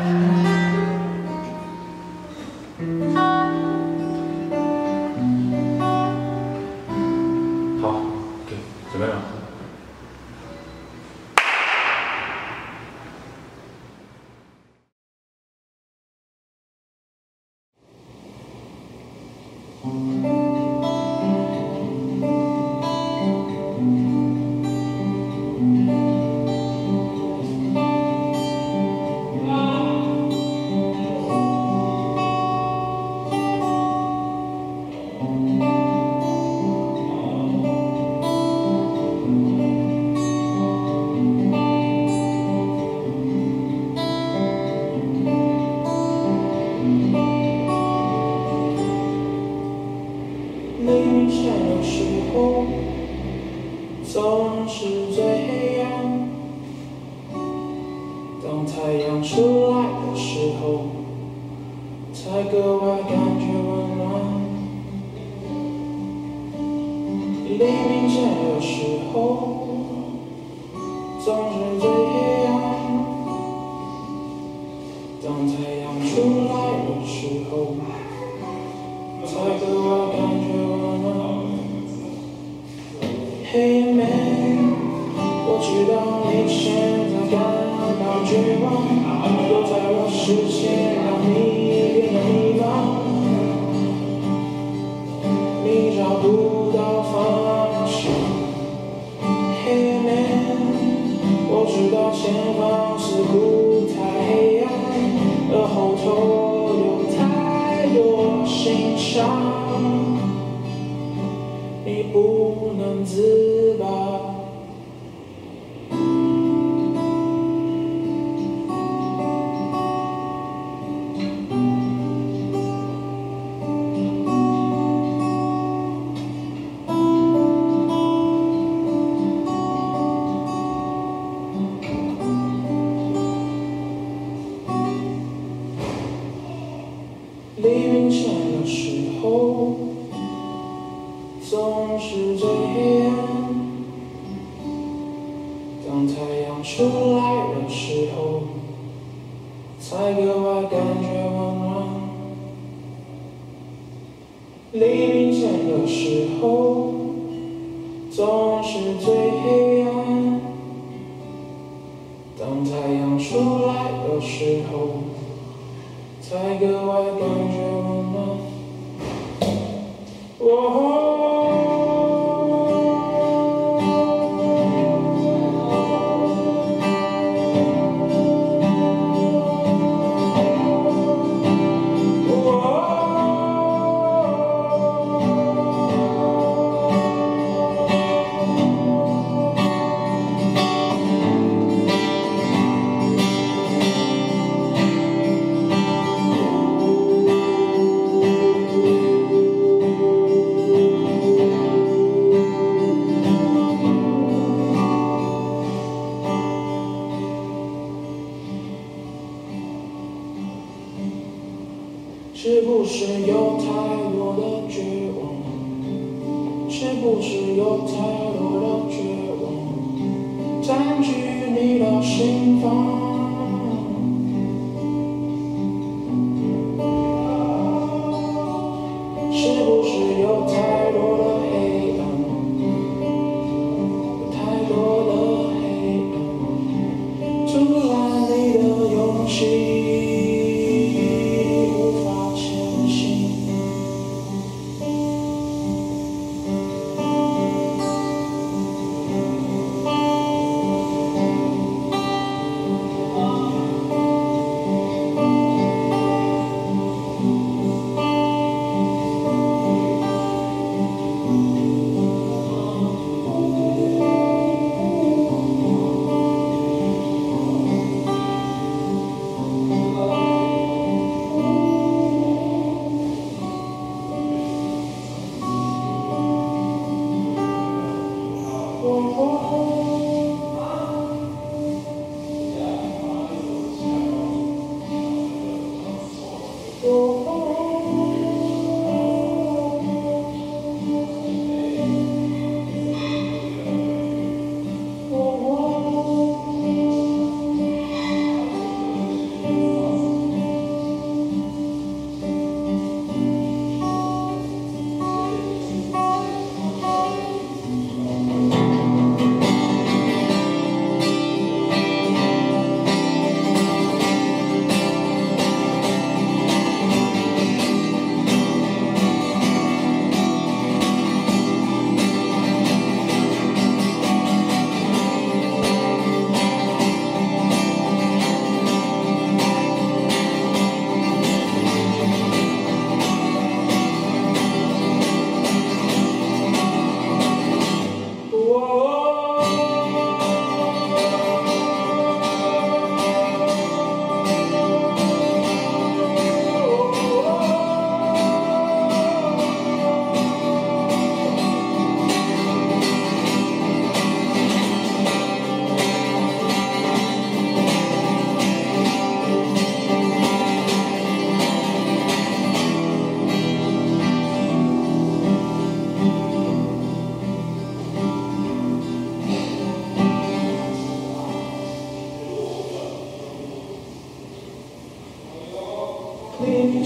Amen. 黎明前的时候总是最黑暗当太阳出来的时候才格外感觉温暖。黎明前的时候后头有太多心伤你不能自拔。最黑暗当太阳出来的时候才格外感觉温暖。黎明前的时候总是最黑暗当太阳出来的时候才格外感觉温暖。我是不是有太多的绝望？是不是有太多的绝望？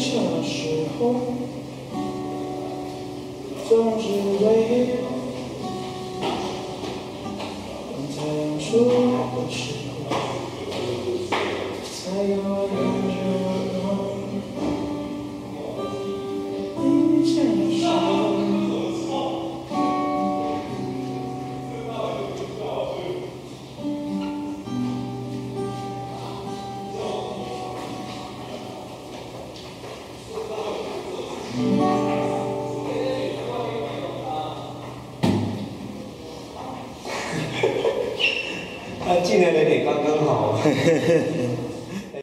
你小时候总是为等太阳出来的时候才有 他进来的点刚刚好。